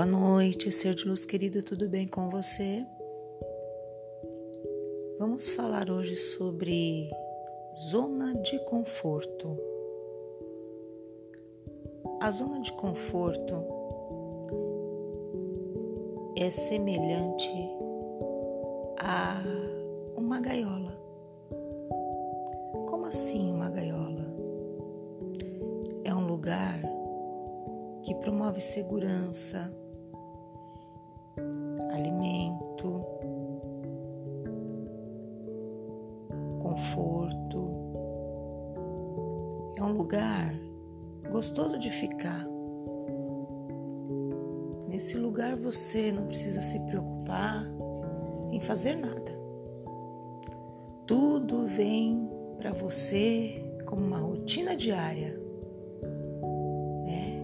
Boa noite, ser de luz querido, tudo bem com você? Vamos falar hoje sobre zona de conforto. A zona de conforto é semelhante a uma gaiola. Como assim uma gaiola? É um lugar que promove segurança, alimento, conforto. É um lugar gostoso de ficar. Nesse lugar você não precisa se preocupar em fazer nada. Tudo vem para você como uma rotina diária. Né?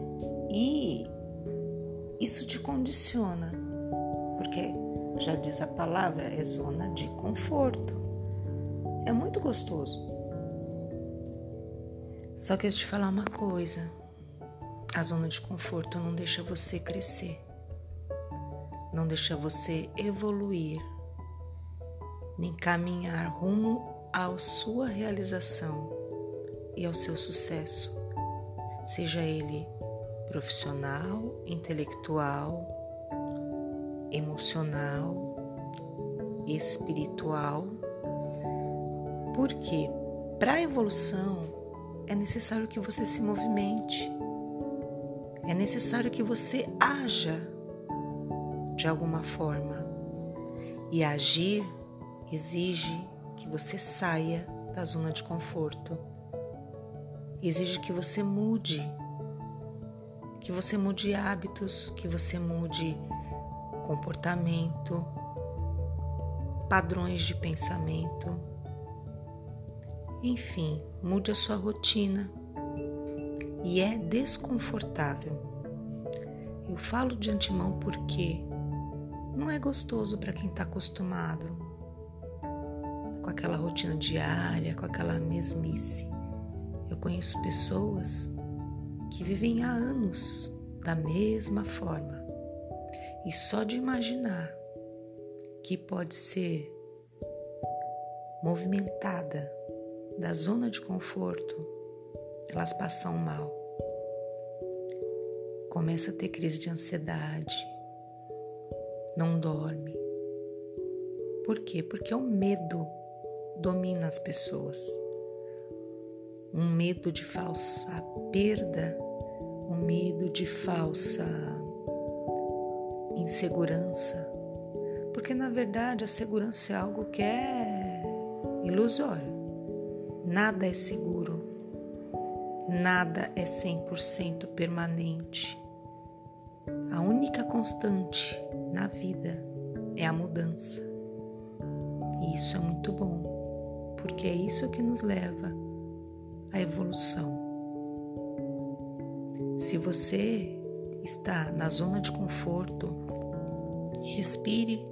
E isso te condiciona, porque já diz a palavra, é zona de conforto. É muito gostoso. Só que eu te falar uma coisa: a zona de conforto não deixa você crescer, não deixa você evoluir, nem caminhar rumo à sua realização e ao seu sucesso, seja ele profissional, intelectual, emocional, espiritual. Porque para a evolução é necessário que você se movimente, é necessário que você haja de alguma forma. E agir exige que você saia da zona de conforto, exige que você mude, que você mude hábitos, que você mude comportamento, padrões de pensamento. Enfim, mude a sua rotina. E é desconfortável. Eu falo de antemão porque não é gostoso para quem está acostumado com aquela rotina diária, com aquela mesmice. Eu conheço pessoas que vivem há anos da mesma forma e só de imaginar que pode ser movimentada da zona de conforto, elas passam mal. Começa a ter crise de ansiedade, não dorme. Por quê? Porque o medo domina as pessoas. Um medo de falsa perda, um medo de falsa insegurança, porque na verdade a segurança é algo que é ilusório. Nada é seguro, nada é 100% permanente. A única constante na vida é a mudança. E isso é muito bom, porque é isso que nos leva à evolução. Se você está na zona de conforto, respire,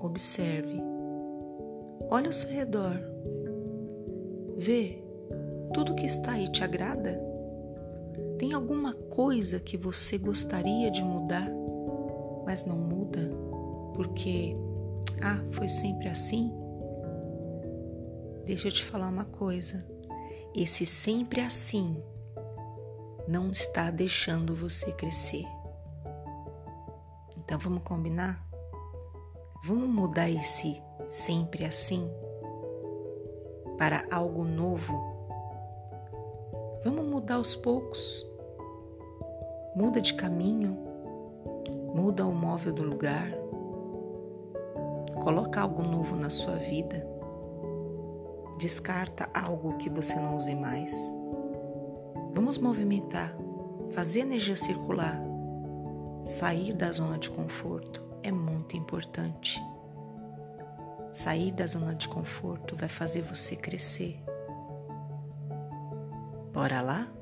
observe, olhe ao seu redor, vê tudo que está aí te agrada? Tem alguma coisa que você gostaria de mudar, mas não muda porque, ah, foi sempre assim? Deixa eu te falar uma coisa. Esse sempre assim não está deixando você crescer. Então vamos combinar? Vamos mudar esse sempre assim para algo novo? Vamos mudar aos poucos. Muda de caminho, muda o móvel do lugar, coloca algo novo na sua vida, descarta algo que você não use mais. Vamos movimentar, fazer energia circular. Sair da zona de conforto é muito importante. Sair da zona de conforto vai fazer você crescer. Bora lá?